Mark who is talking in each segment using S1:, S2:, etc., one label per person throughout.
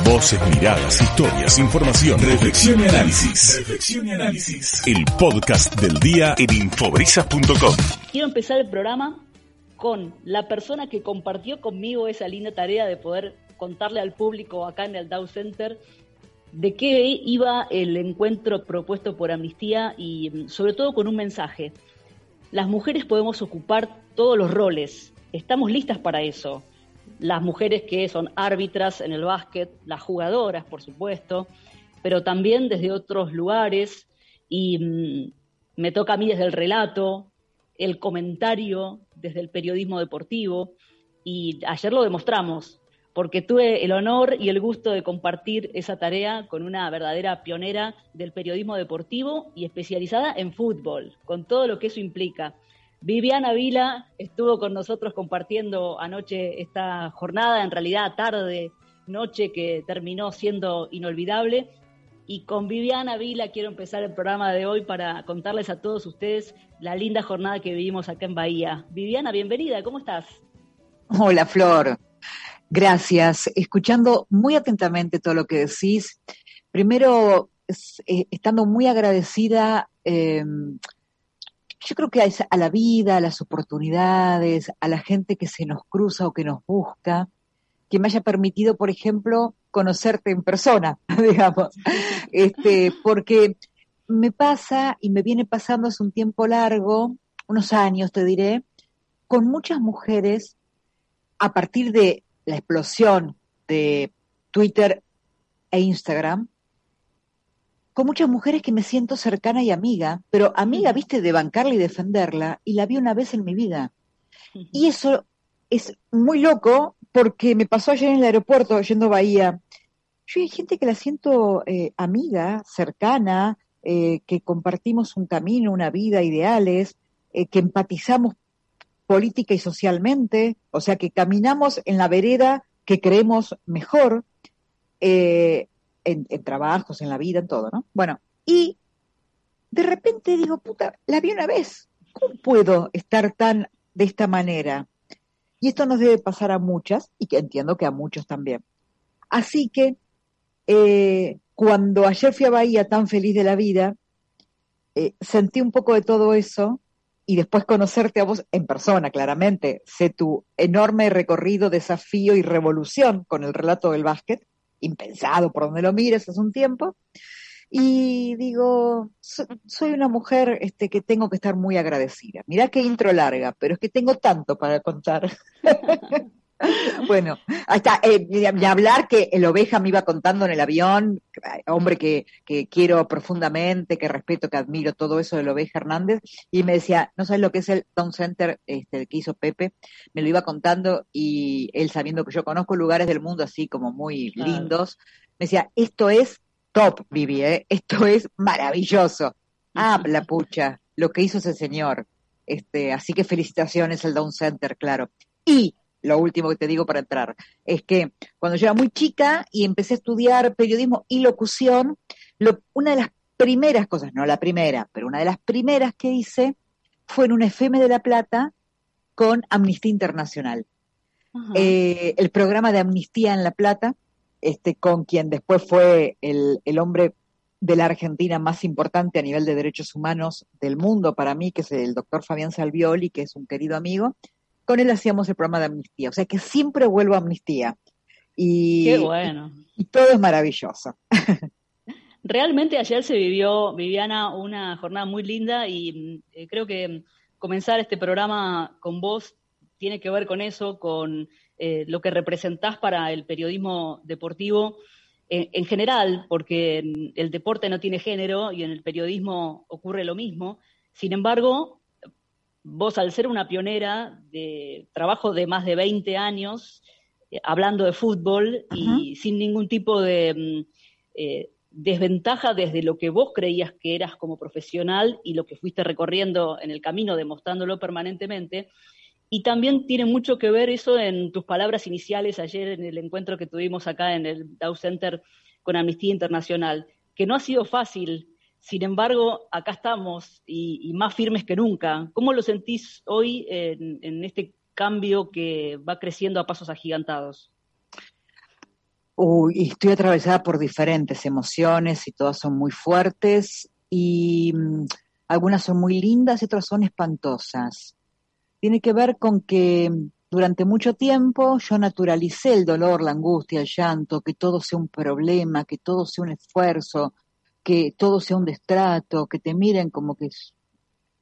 S1: Voces, miradas, historias, información, reflexión y análisis. Reflexión y análisis. El podcast del día en infobrisas.com.
S2: Quiero empezar el programa con la persona que compartió conmigo esa linda tarea de poder contarle al público acá en el Dow Center de qué iba el encuentro propuesto por Amnistía y mm, sobre todo con un mensaje. Las mujeres podemos ocupar todos los roles, estamos listas para eso. Las mujeres que son árbitras en el básquet, las jugadoras, por supuesto, pero también desde otros lugares y mm, me toca a mí desde el relato, el comentario, desde el periodismo deportivo y ayer lo demostramos porque tuve el honor y el gusto de compartir esa tarea con una verdadera pionera del periodismo deportivo y especializada en fútbol, con todo lo que eso implica. Viviana Vila estuvo con nosotros compartiendo anoche esta jornada, en realidad tarde, noche que terminó siendo inolvidable. Y con Viviana Vila quiero empezar el programa de hoy para contarles a todos ustedes la linda jornada que vivimos acá en Bahía. Viviana, bienvenida, ¿cómo estás?
S3: Hola, Flor. Gracias. Escuchando muy atentamente todo lo que decís. Primero, eh, estando muy agradecida, em, yo creo que a, la vida, a las oportunidades, a la gente que se nos cruza o que nos busca, que me haya permitido, por ejemplo, conocerte en persona, digamos. Este, porque me pasa y me viene pasando hace un tiempo largo, unos años te diré, con muchas mujeres a partir de la explosión de Twitter e Instagram, con muchas mujeres que me siento cercana y amiga, pero amiga, viste, de bancarla y defenderla, y la vi una vez en mi vida. Y eso es muy loco porque me pasó ayer en el aeropuerto yendo a Bahía. Yo hay gente que la siento eh, amiga, cercana, eh, que compartimos un camino, una vida, ideales, eh, que empatizamos política y socialmente, o sea que caminamos en la vereda que creemos mejor eh, en, trabajos, en la vida, en todo, ¿no? Bueno, y de repente digo, puta, la vi una vez, ¿cómo puedo estar tan de esta manera? Y esto nos debe pasar a muchas, y que entiendo que a muchos también. Así que, eh, cuando ayer fui a Bahía tan feliz de la vida, eh, sentí un poco de todo eso y después conocerte a vos en persona, claramente. Sé tu enorme recorrido, desafío y revolución con el relato del básquet, impensado por donde lo mires hace un tiempo. Y digo, soy una mujer este, que tengo que estar muy agradecida. Mirá qué intro larga, pero es que tengo tanto para contar. bueno, hasta eh, hablar que el oveja me iba contando en el avión, hombre que, que quiero profundamente, que respeto, que admiro todo eso del oveja Hernández, y me decía, no sabes lo que es el Town Center este, que hizo Pepe, me lo iba contando y él sabiendo que yo conozco lugares del mundo así como muy lindos, me decía, esto es top, Vivi, ¿eh? esto es maravilloso. Ah, la pucha, lo que hizo ese señor. Este, así que felicitaciones al Down Center, claro. Y lo último que te digo para entrar, es que cuando yo era muy chica y empecé a estudiar periodismo y locución, una de las primeras cosas, no la primera, pero una de las primeras que hice fue en un FM de La Plata con Amnistía Internacional. Eh, el programa de Amnistía en La Plata, este, con quien después fue el, el hombre de la Argentina más importante a nivel de derechos humanos del mundo para mí, que es el doctor Fabián Salvioli, que es un querido amigo, con él hacíamos el programa de amnistía. O sea que siempre vuelvo a amnistía. Y,
S2: Qué bueno.
S3: Y, todo es maravilloso.
S2: Realmente ayer se vivió, Viviana, una jornada muy linda y eh, creo que comenzar este programa con vos tiene que ver con eso, con eh, lo que representás para el periodismo deportivo en, en general, porque el deporte no tiene género y en el periodismo ocurre lo mismo. Sin embargo, vos al ser una pionera de trabajo de más de 20 años, eh, hablando de fútbol y sin ningún tipo de mm, eh, desventaja desde lo que vos creías que eras como profesional y lo que fuiste recorriendo en el camino, demostrándolo permanentemente. Y también tiene mucho que ver eso en tus palabras iniciales ayer en el encuentro que tuvimos acá en el Dow Center con Amnistía Internacional, que no ha sido fácil sin embargo, acá estamos y, más firmes que nunca. ¿Cómo lo sentís hoy en, este cambio que va creciendo a pasos agigantados?
S3: Uy, estoy atravesada por diferentes emociones y todas son muy fuertes y mm, algunas son muy lindas y otras son espantosas. Tiene que ver con que durante mucho tiempo yo naturalicé el dolor, la angustia, el llanto, que todo sea un problema, que todo sea un esfuerzo, que todo sea un destrato, que te miren como que,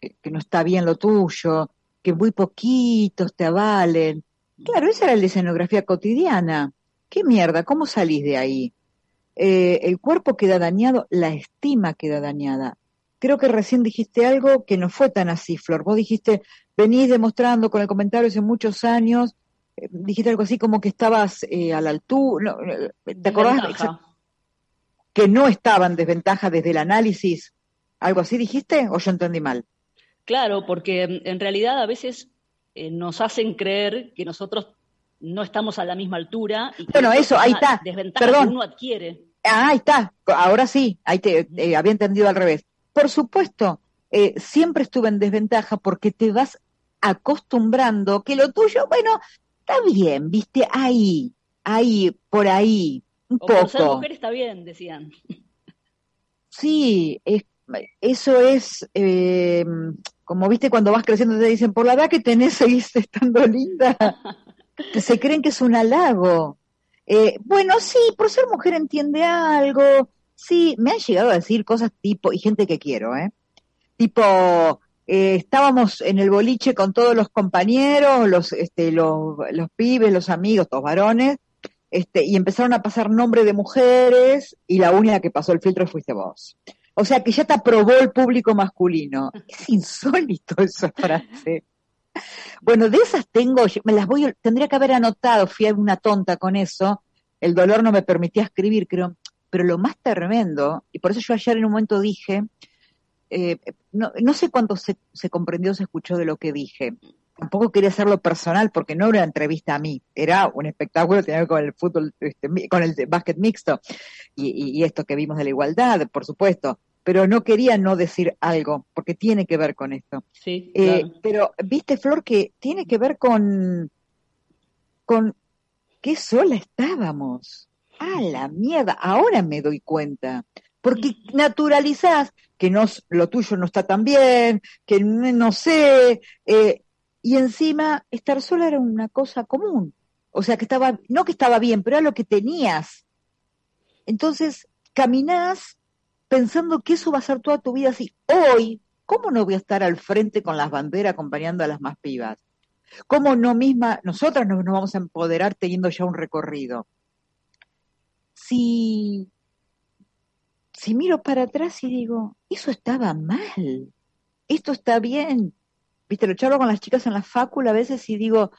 S3: que no está bien lo tuyo, que muy poquitos te avalen. Claro, esa era la escenografía cotidiana. ¿Qué mierda? ¿Cómo salís de ahí? Eh, el cuerpo queda dañado, la estima queda dañada. Creo que recién dijiste algo que no fue tan así, Flor. Vos dijiste, venís demostrando con el comentario hace muchos años, eh, dijiste algo así como que estabas eh, a la altura, ¿te acordás? Que no estaba en desventaja desde el análisis. ¿Algo así dijiste o yo entendí mal?
S2: Claro, porque mm, en realidad a veces nos hacen creer que nosotros no estamos a la misma altura. Y
S3: bueno, eso, ahí está.
S2: Desventaja Perdón. que uno adquiere.
S3: Ah, ahí está, ahora sí, ahí te eh, había entendido al revés. Por supuesto, eh, siempre estuve en desventaja porque te vas acostumbrando que lo tuyo, bueno, está bien, viste, ahí, ahí, por ahí, un
S2: o
S3: poco.
S2: Por ser mujer está bien, decían.
S3: Sí, es, eso es, eh, como viste, cuando vas creciendo te dicen, por la edad que tenés, seguís estando linda. se creen que es un halago. Eh, bueno, sí, por ser mujer entiende algo. Sí, me han llegado a decir cosas tipo, y gente que quiero, ¿eh? Tipo, eh, estábamos en el boliche con todos los compañeros, los, este, los, los pibes, los amigos, los varones, este, y empezaron a pasar nombre de mujeres, y la única que pasó el filtro fuiste vos. O sea que ya te aprobó el público masculino. Es insólito esa frase. Bueno, de esas tengo, me las voy, tendría que haber anotado, fui una tonta con eso, el dolor no me permitía escribir, creo, pero lo más tremendo, y por eso yo ayer en un momento dije, eh, no, no, sé cuánto se, se comprendió, se escuchó de lo que dije. Tampoco quería hacerlo personal porque no era una entrevista a mí, era un espectáculo, tenía que ver con el fútbol, este, con el básquet mixto y, y esto que vimos de la igualdad, por supuesto pero no quería no decir algo, porque tiene que ver con esto.
S2: Sí,
S3: eh, Pero, viste, Flor, que tiene que ver con, con qué sola estábamos. Ah, la mierda, ahora me doy cuenta. Porque naturalizás que no, lo tuyo no está tan bien, que no sé, eh, y encima estar sola era una cosa común. O sea, que estaba, no que estaba bien, pero era lo que tenías. Entonces, caminás pensando que eso va a ser toda tu vida así. Hoy, ¿cómo no voy a estar al frente con las banderas acompañando a las más pibas? ¿Cómo no misma, nosotras nos, nos vamos a empoderar teniendo ya un recorrido? Si, si miro para atrás y digo, eso estaba mal, esto está bien. Viste, lo charlo con las chicas en la fácula a veces y digo,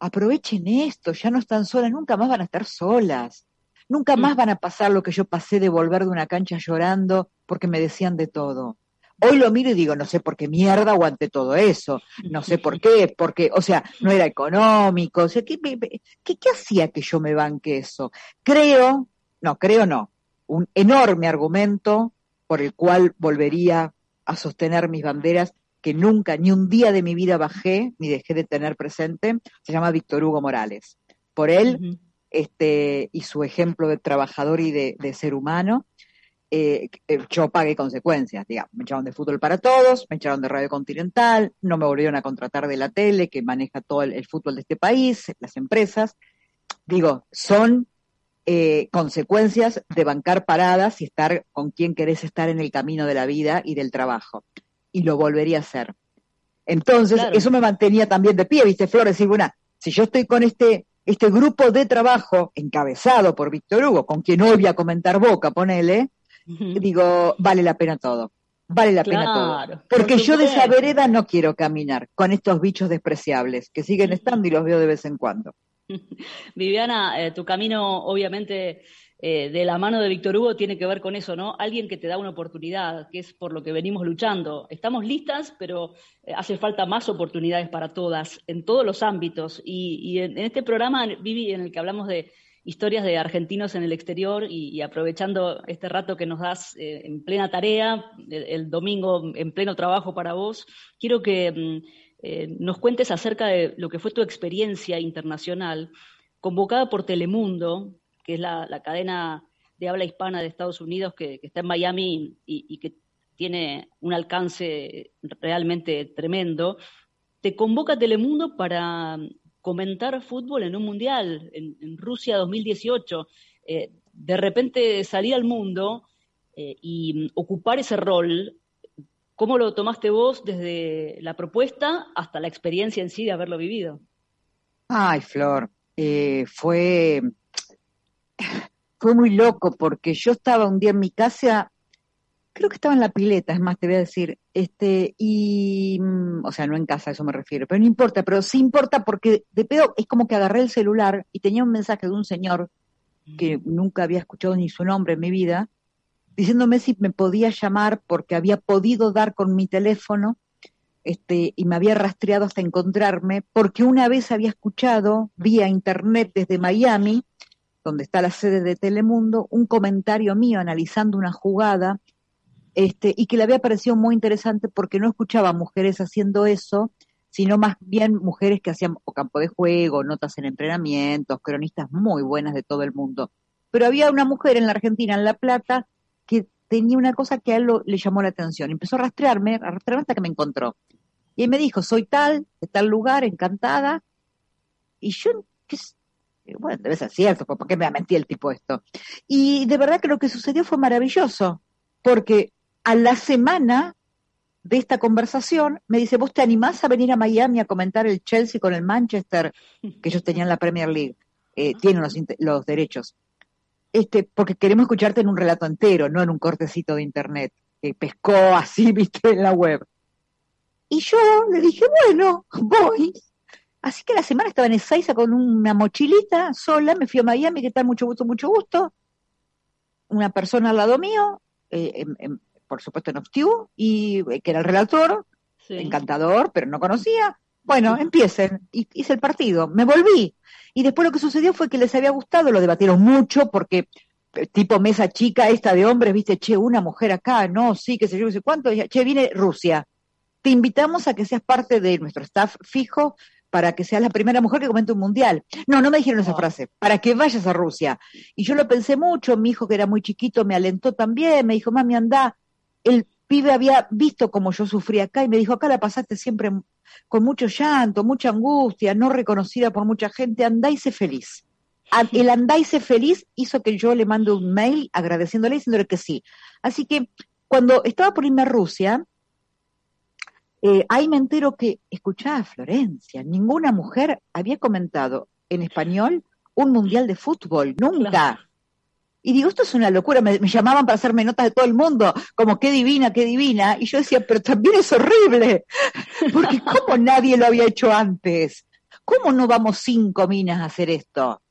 S3: aprovechen esto, ya no están solas, nunca más van a estar solas. Nunca mm. más van a pasar lo que yo pasé de volver de una cancha llorando porque me decían de todo. Hoy lo miro y digo, no sé por qué mierda aguanté todo eso, no sé por qué, porque, o sea, no era económico, o sea, ¿qué, qué, qué hacía que yo me banque eso? Creo, no, creo no, un enorme argumento por el cual volvería a sostener mis banderas que nunca, ni un día de mi vida bajé, ni dejé de tener presente, se llama Víctor Hugo Morales. Por él, este, y su ejemplo de trabajador y de, ser humano, eh, yo pagué consecuencias, digamos, me echaron de fútbol para todos, me echaron de Radio Continental, no me volvieron a contratar de la tele que maneja todo el, fútbol de este país, las empresas. Digo, son eh, consecuencias de bancar paradas y estar con quien querés estar en el camino de la vida y del trabajo. Y lo volvería a hacer. Entonces, eso me mantenía también de pie, viste, Flores, decir, bueno, si yo estoy con este este grupo de trabajo encabezado por Víctor Hugo, con quien hoy voy a comentar boca, ponele, digo, vale la pena todo. Vale la pena todo. Porque yo de esa vereda no quiero caminar con estos bichos despreciables que siguen estando y los veo de vez en cuando.
S2: Viviana, eh, tu camino obviamente eh, de la mano de Víctor Hugo tiene que ver con eso, ¿no? Alguien que te da una oportunidad, que es por lo que venimos luchando. Estamos listas, pero eh, hace falta más oportunidades para todas, en todos los ámbitos. Y, en, este programa, Vivi, en el que hablamos de historias de argentinos en el exterior y, aprovechando este rato que nos das en plena tarea, el, domingo en pleno trabajo para vos, quiero que mm, nos cuentes acerca de lo que fue tu experiencia internacional, convocada por Telemundo que es la, cadena de habla hispana de Estados Unidos que, está en Miami y, que tiene un alcance realmente tremendo, te convoca Telemundo para comentar fútbol en un mundial, en, Rusia 2018. Eh, de repente salir al mundo eh, y ocupar ese rol, ¿cómo lo tomaste vos desde la propuesta hasta la experiencia en sí de haberlo vivido?
S3: Ay, Flor, eh, fue, fue muy loco porque yo estaba un día en mi casa, creo que estaba en la pileta, es más, te voy a decir, este, y, mm, o sea, no en casa, a eso me refiero, pero no importa, pero sí importa porque de pedo es como que agarré el celular y tenía un mensaje de un señor que nunca había escuchado ni su nombre en mi vida, diciéndome si me podía llamar porque había podido dar con mi teléfono este, y me había rastreado hasta encontrarme, porque una vez había escuchado vía internet desde Miami, donde está la sede de Telemundo, un comentario mío analizando una jugada, este, y que le había parecido muy interesante porque no escuchaba mujeres haciendo eso, sino más bien mujeres que hacían o campo de juego, notas en entrenamientos, cronistas muy buenas de todo el mundo. Pero había una mujer en la Argentina, en La Plata, tenía una cosa que a él le llamó la atención. Empezó a rastrearme, a hasta que me encontró. Y él me dijo, soy tal, de tal lugar, encantada. Y yo, ¿qué bueno, debe ser cierto, ¿por qué me ha mentido el tipo esto? Y de verdad que lo que sucedió fue maravilloso, porque a la semana de esta conversación, me dice, ¿vos te animás a venir a Miami a comentar el Chelsea con el Manchester? Que ellos tenían la Premier League, eh, tienen los derechos. Este, porque queremos escucharte en un relato entero, no en un cortecito de internet, que pescó así, viste, en la web. Y yo le dije, bueno, voy. Así que la semana estaba en Ezeiza con una mochilita sola, me fui a Miami, que tal, mucho gusto, mucho gusto. Una persona al lado mío, eh, por supuesto en Obstiu, y eh, que era el relator, encantador, pero no conocía. Bueno, empiecen, hice el partido, me volví. Y después lo que sucedió fue que les había gustado, lo debatieron mucho, porque eh, tipo mesa chica esta de hombres, viste, che, una mujer acá, no, sí, qué sé yo, qué sé cuánto, che, viene Rusia. Te invitamos a que seas parte de nuestro staff fijo para que seas la primera mujer que comente un mundial. No, no me dijeron esa frase, para que vayas a Rusia. Y yo lo pensé mucho, mi hijo que era muy chiquito me alentó también, me dijo, mami, anda, el pibe había visto cómo yo sufría acá y me dijo, acá la pasaste siempre con mucho llanto, mucha angustia, no reconocida por mucha gente, andáise feliz. El andáise feliz hizo que yo le mande un mail agradeciéndole y diciéndole que sí. Así que cuando estaba por irme a Rusia, eh, ahí me entero que, escuchaba Florencia, ninguna mujer había comentado en español un mundial de fútbol, nunca. Y digo, esto es una locura, me, llamaban para hacerme notas de todo el mundo, como qué divina, qué divina. Y yo decía, pero también es horrible, porque ¿cómo nadie lo había hecho antes? ¿Cómo no vamos cinco minas a hacer esto?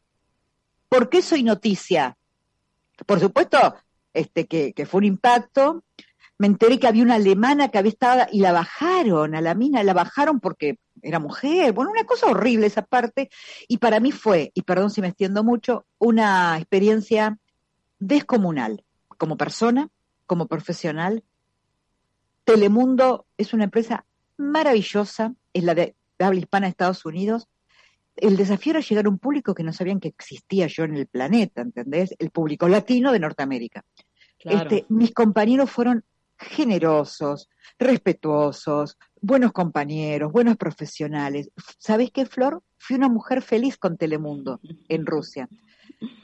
S3: ¿Por qué soy noticia? Por supuesto, este, que, que fue un impacto. Me enteré que había una alemana que había estado y la bajaron a la mina, la bajaron porque era mujer. Bueno, una cosa horrible esa parte. Y para mí fue, y perdón si me extiendo mucho, una experiencia descomunal como persona, como profesional. Telemundo es una empresa maravillosa, es la de, habla hispana de Estados Unidos. El desafío era llegar a un público que no sabían que existía yo en el planeta, ¿entendés? El público latino de Norteamérica. Este, mis compañeros fueron generosos, respetuosos, buenos compañeros, buenos profesionales. ¿Sabés qué, Flor? Fui una mujer feliz con Telemundo en Rusia.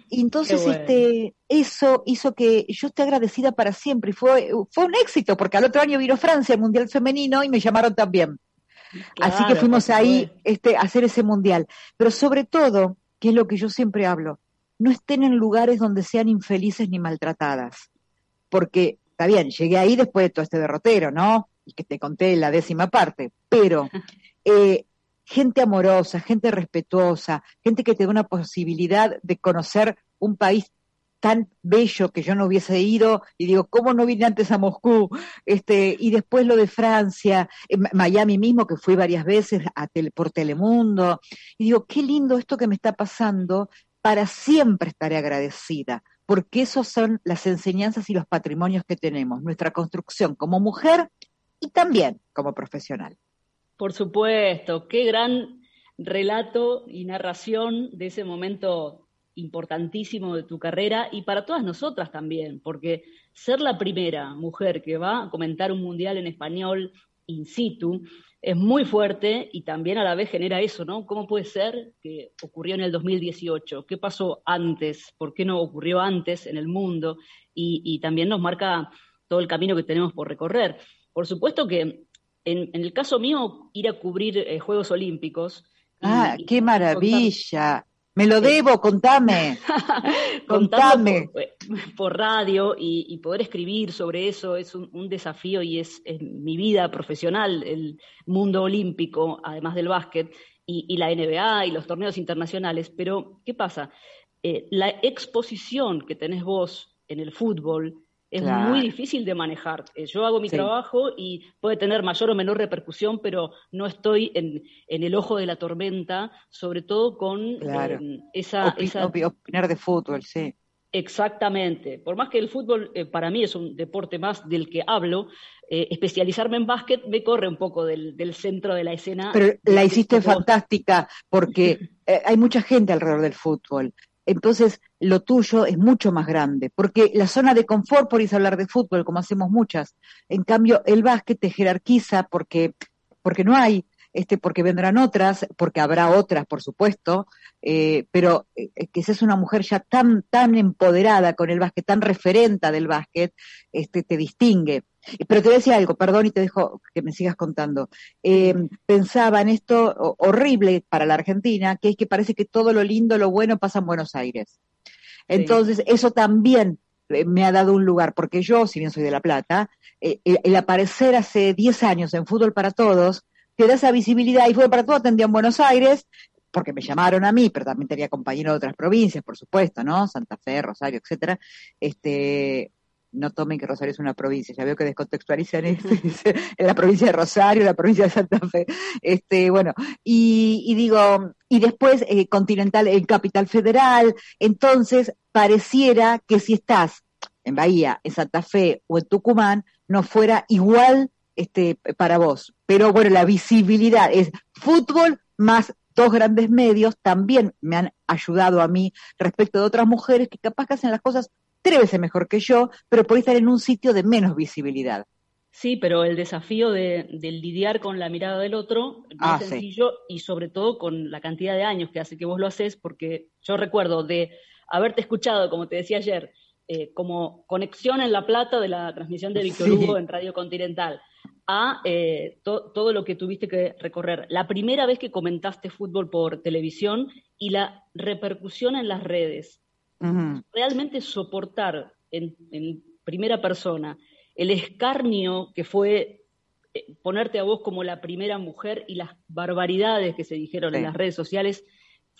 S3: Y entonces este, eso hizo que yo esté agradecida para siempre. Y fue, fue un éxito, porque al otro año vino Francia, el Mundial Femenino, y me llamaron también. Así que fuimos ahí este, a hacer ese Mundial. Pero sobre todo, que es lo que yo siempre hablo, no estén en lugares donde sean infelices ni maltratadas. Porque, está bien, llegué ahí después de todo este derrotero, ¿no? Y que te conté la décima parte. Pero eh, gente amorosa, gente respetuosa, gente que te da una posibilidad de conocer un país tan bello que yo no hubiese ido y digo, ¿cómo no vine antes a Moscú? Este, y después lo de Francia, Miami mismo, que fui varias veces a por Telemundo, y digo, qué lindo esto que me está pasando, para siempre estaré agradecida, porque esos son las enseñanzas y los patrimonios que tenemos, nuestra construcción como mujer y también como profesional.
S2: Por supuesto, qué gran relato y narración de ese momento importantísimo de tu carrera y para todas nosotras también, porque ser la primera mujer que va a comentar un mundial en español in situ es muy fuerte y también a la vez genera eso, ¿no? ¿Cómo puede ser que ocurrió en el 2018? ¿Qué pasó antes? ¿Por qué no ocurrió antes en el mundo? Y, también nos marca todo el camino que tenemos por recorrer. Por supuesto que en, el caso mío, ir a cubrir eh, Juegos Olímpicos.
S3: Ah, qué maravilla. Me lo debo, contame. contame.
S2: Por, radio y, poder escribir sobre eso es un, desafío y es, mi vida profesional, el mundo olímpico, además del básquet, y, la NBA y los torneos internacionales. Pero, ¿qué pasa? Eh, la exposición que tenés vos en el fútbol, es muy difícil de manejar. Eh, yo hago mi trabajo y puede tener mayor o menor repercusión, pero no estoy en, el ojo de la tormenta, sobre todo con
S3: em, esa, Opinar de fútbol, sí.
S2: Exactamente. Por más que el fútbol eh, para mí es un deporte más del que hablo, eh, especializarme en básquet me corre un poco del, centro de la escena.
S3: Pero la hiciste fantástica porque hay mucha gente alrededor del fútbol entonces lo tuyo es mucho más grande, porque la zona de confort por irse a hablar de fútbol, como hacemos muchas, en cambio el básquet te jerarquiza porque, porque no hay, este, porque vendrán otras, porque habrá otras, por supuesto, eh, pero eh, que seas una mujer ya tan, tan empoderada con el básquet, tan referenta del básquet, este, te distingue. Pero te decía algo, perdón, y te dejo que me sigas contando. Eh, pensaba en esto horrible para la Argentina, que es que parece que todo lo lindo, lo bueno pasa en Buenos Aires. Entonces, eso también me ha dado un lugar, porque yo, si bien soy de La Plata, el aparecer hace 10 años en Fútbol para Todos, te da esa visibilidad y fue para todo, atendía en Buenos Aires, porque me llamaron a mí, pero también tenía compañeros de otras provincias, por supuesto, ¿no? Santa Fe, Rosario, etcétera. Este, no tomen que Rosario es una provincia, ya veo que descontextualizan esto, en la provincia de Rosario, la provincia de Santa Fe. Este, bueno, y, digo, y después eh, Continental en Capital Federal, entonces pareciera que si estás en Bahía, en Santa Fe o en Tucumán, no fuera igual este, para vos. Pero bueno, la visibilidad es fútbol más dos grandes medios también me han ayudado a mí respecto de otras mujeres que capaz que hacen las cosas tres veces mejor que yo, pero por estar en un sitio de menos visibilidad.
S2: Sí, pero el desafío de, lidiar con la mirada del otro no es ah, sencillo y sobre todo con la cantidad de años que hace que vos lo haces, porque yo recuerdo de haberte escuchado, como te decía ayer, eh, como conexión en La Plata de la transmisión de Víctor Hugo en Radio Continental, a eh, todo lo que tuviste que recorrer. La primera vez que comentaste fútbol por televisión y la repercusión en las redes. Realmente soportar en, primera persona el escarnio que fue eh, ponerte a vos como la primera mujer y las barbaridades que se dijeron en las redes sociales,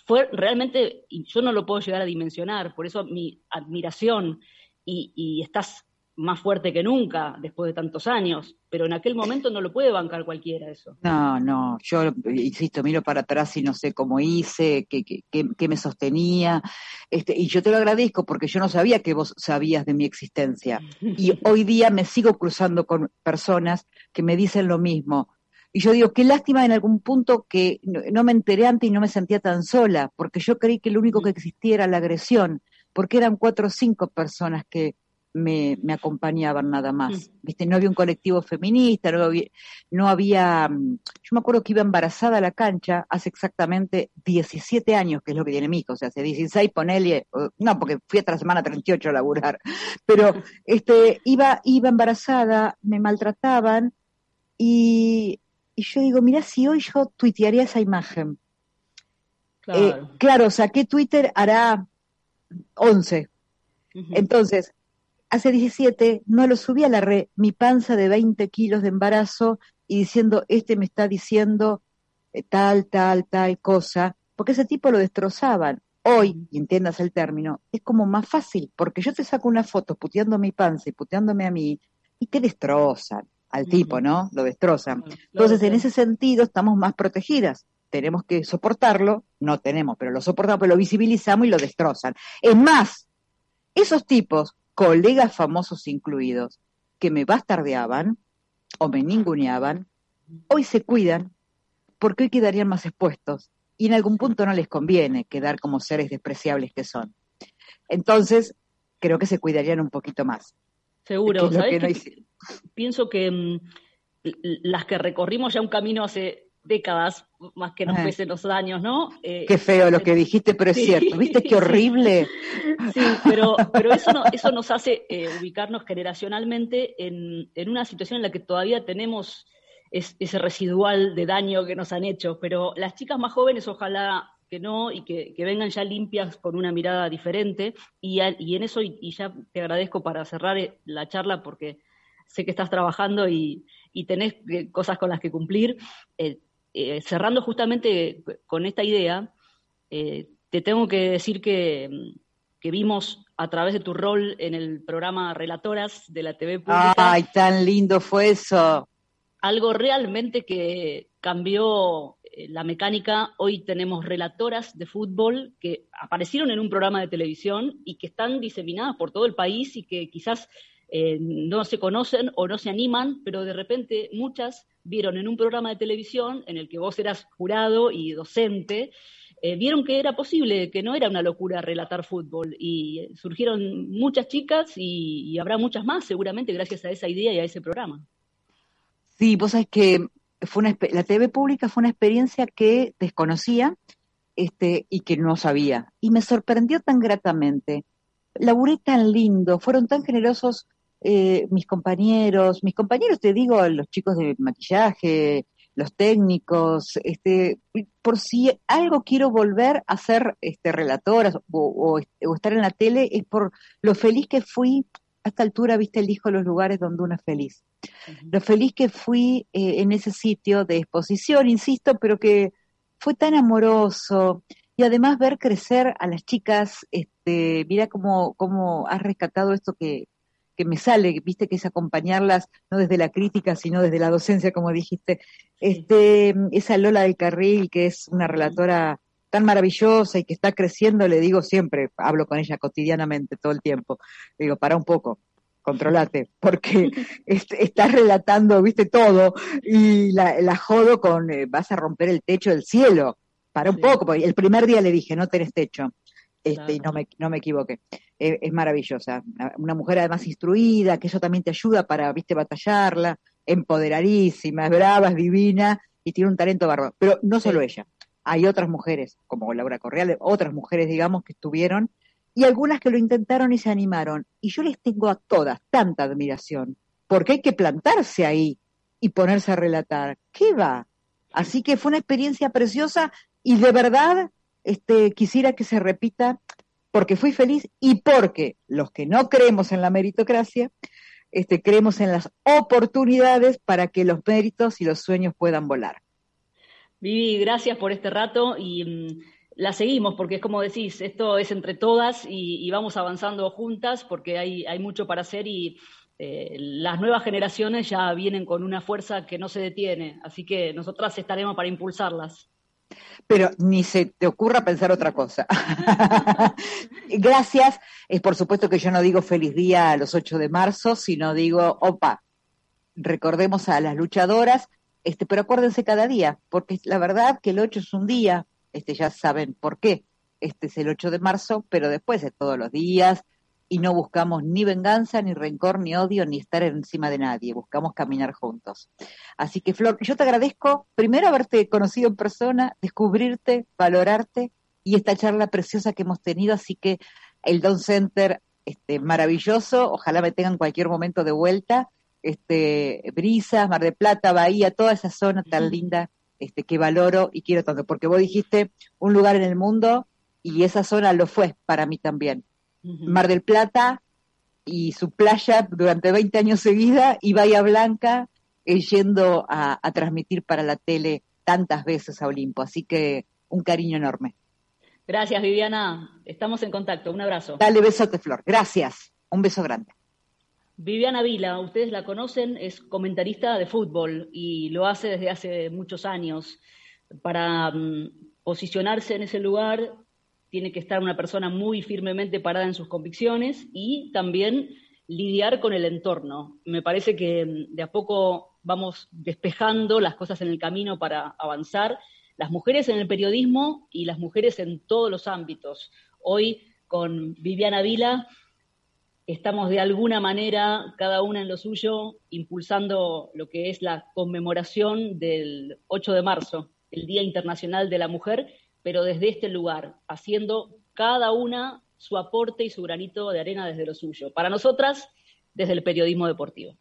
S2: fue realmente, y yo no lo puedo llegar a dimensionar, por eso mi admiración y, y estás más fuerte que nunca después de tantos años, pero en aquel momento no lo puede bancar cualquiera eso.
S3: No, no, yo insisto, miro para atrás y no sé cómo hice, qué, qué, qué, me sostenía, este, y yo te lo agradezco porque yo no sabía que vos sabías de mi existencia. Y hoy día me sigo cruzando con personas que me dicen lo mismo. Y yo digo, qué lástima en algún punto que no, me enteré antes y no me sentía tan sola, porque yo creí que lo único que existía era la agresión, porque eran cuatro o cinco personas que me, me acompañaban nada más. Mm. ¿Viste? No había un colectivo feminista, no había, no había, mm, yo me acuerdo que iba embarazada a la cancha hace exactamente 17 años, que es lo que tiene mi hijo, o sea, hace 16, ponele, no, porque fui la semana 38 a laburar, pero este, iba, iba embarazada, me maltrataban y, y yo digo, mira, si hoy yo tuitearía esa imagen. Claro, eh, claro saqué Twitter hará 11. Entonces, hace 17 no lo subí a la red, mi panza de 20 kilos de embarazo y diciendo, este me está diciendo eh, tal, tal, tal cosa, porque ese tipo lo destrozaban. Hoy, y entiendas el término, es como más fácil, porque yo te saco una foto puteando mi panza y puteándome a mí, y te destrozan al tipo, ¿no? Lo destrozan. Entonces, en ese sentido, estamos más protegidas. Tenemos que soportarlo, no tenemos, pero lo soportamos, pero lo visibilizamos y lo destrozan. Es más, esos tipos colegas famosos incluidos, que me bastardeaban o me ninguneaban, hoy se cuidan porque hoy quedarían más expuestos y en algún punto no les conviene quedar como seres despreciables que son. Entonces, creo que se cuidarían un poquito más.
S2: Seguro, pienso que mm, las que recorrimos ya un camino hace décadas, más que nos pesen los años, ¿no?
S3: Eh, qué feo lo que dijiste, pero es cierto. ¿Viste qué horrible?
S2: Sí, pero, pero eso, no, eso nos hace eh, ubicarnos generacionalmente en, en, una situación en la que todavía tenemos ese residual de daño que nos han hecho. Pero las chicas más jóvenes, ojalá que no, y que, vengan ya limpias con una mirada diferente. Y, y en eso, y, ya te agradezco para cerrar eh, la charla, porque sé que estás trabajando y, y tenés cosas con las que cumplir. Eh, cerrando justamente con esta idea, eh, te tengo que decir que, vimos a través de tu rol en el programa Relatoras de la TV Pública.
S3: ¡Ay, tan lindo fue eso!
S2: Algo realmente que cambió eh, la mecánica. Hoy tenemos relatoras de fútbol que aparecieron en un programa de televisión y que están diseminadas por todo el país y que quizás no se conocen o no se animan, pero de repente muchas vieron en un programa de televisión en el que vos eras jurado y docente, eh, vieron que era posible, que no era una locura relatar fútbol. Y surgieron muchas chicas y, habrá muchas más seguramente gracias a esa idea y a ese programa.
S3: Sí, vos sabés que fue una, la TV pública fue una experiencia que desconocía este, y que no sabía. Y me sorprendió tan gratamente. Laburé tan lindo, fueron tan generosos eh, mis compañeros, mis compañeros, te digo, los chicos de maquillaje, los técnicos, este, por si algo quiero volver a ser este, relatora o, estar en la tele, es por lo feliz que fui. A esta altura, viste, elijo los lugares donde uno es feliz. Lo feliz que fui eh, en ese sitio de exposición, insisto, pero que fue tan amoroso. Y además ver crecer a las chicas, este, mira cómo, cómo has rescatado esto que, que me sale, viste, que es acompañarlas no desde la crítica, sino desde la docencia, como dijiste. Este, esa Lola del Carril, que es una relatora tan maravillosa y que está creciendo, le digo siempre, hablo con ella cotidianamente todo el tiempo, le digo, para un poco, controlate, porque estás relatando, viste, todo, y la, jodo con, eh, vas a romper el techo del cielo, para un poco, porque el primer día le dije, no tenés techo, este, y no me, no me equivoqué. es maravillosa. Una mujer además instruida, que eso también te ayuda para, viste, batallarla, empoderadísima, es brava, es divina y tiene un talento bárbaro. Pero no solo ella. Hay otras mujeres, como Laura Correal, otras mujeres, digamos, que estuvieron y algunas que lo intentaron y se animaron. Y yo les tengo a todas tanta admiración, porque hay que plantarse ahí y ponerse a relatar. ¿Qué va? Así que fue una experiencia preciosa y de verdad este, quisiera que se repita porque fui feliz y porque los que no creemos en la meritocracia, este, creemos en las oportunidades para que los méritos y los sueños puedan volar.
S2: Vivi, gracias por este rato y mm, la seguimos porque es como decís, esto es entre todas y, vamos avanzando juntas porque hay, hay mucho para hacer y eh, las nuevas generaciones ya vienen con una fuerza que no se detiene, así que nosotras estaremos para impulsarlas
S3: pero ni se te ocurra pensar otra cosa. Gracias. Es por supuesto que yo no digo feliz día a los 8 de marzo, sino digo, opa, recordemos a las luchadoras, este, pero acuérdense cada día, porque la verdad que el 8 es un día, este, ya saben por qué. Este es el 8 de marzo, pero después de todos los días, y no buscamos ni venganza, ni rencor, ni odio, ni estar encima de nadie, buscamos caminar juntos. Así que, Flor, yo te agradezco primero haberte conocido en persona, descubrirte, valorarte y esta charla preciosa que hemos tenido, así que el Don Center, este, maravilloso, ojalá me tengan cualquier momento de vuelta, este, Brisas, Mar de Plata, Bahía, toda esa zona tan linda, este, que valoro y quiero tanto, porque vos dijiste un lugar en el mundo y esa zona lo fue para mí también Mar del Plata y su playa durante 20 años seguida y Bahía Blanca eh, yendo a, transmitir para la tele tantas veces a Olimpo. Así que un cariño enorme.
S2: Gracias, Viviana. Estamos en contacto. Un abrazo.
S3: Dale besote, Flor. Gracias. Un beso grande.
S2: Viviana Vila, ustedes la conocen, es comentarista de fútbol y lo hace desde hace muchos años. Para mm, posicionarse en ese lugar tiene que estar una persona muy firmemente parada en sus convicciones y también lidiar con el entorno. Me parece que mm, de a poco vamos despejando las cosas en el camino para avanzar, las mujeres en el periodismo y las mujeres en todos los ámbitos. Hoy con Viviana Vila estamos de alguna manera, cada una en lo suyo, impulsando lo que es la conmemoración del 8 de marzo, el Día Internacional de la Mujer, pero desde este lugar, haciendo cada una su aporte y su granito de arena desde lo suyo. Para nosotras, desde el periodismo deportivo.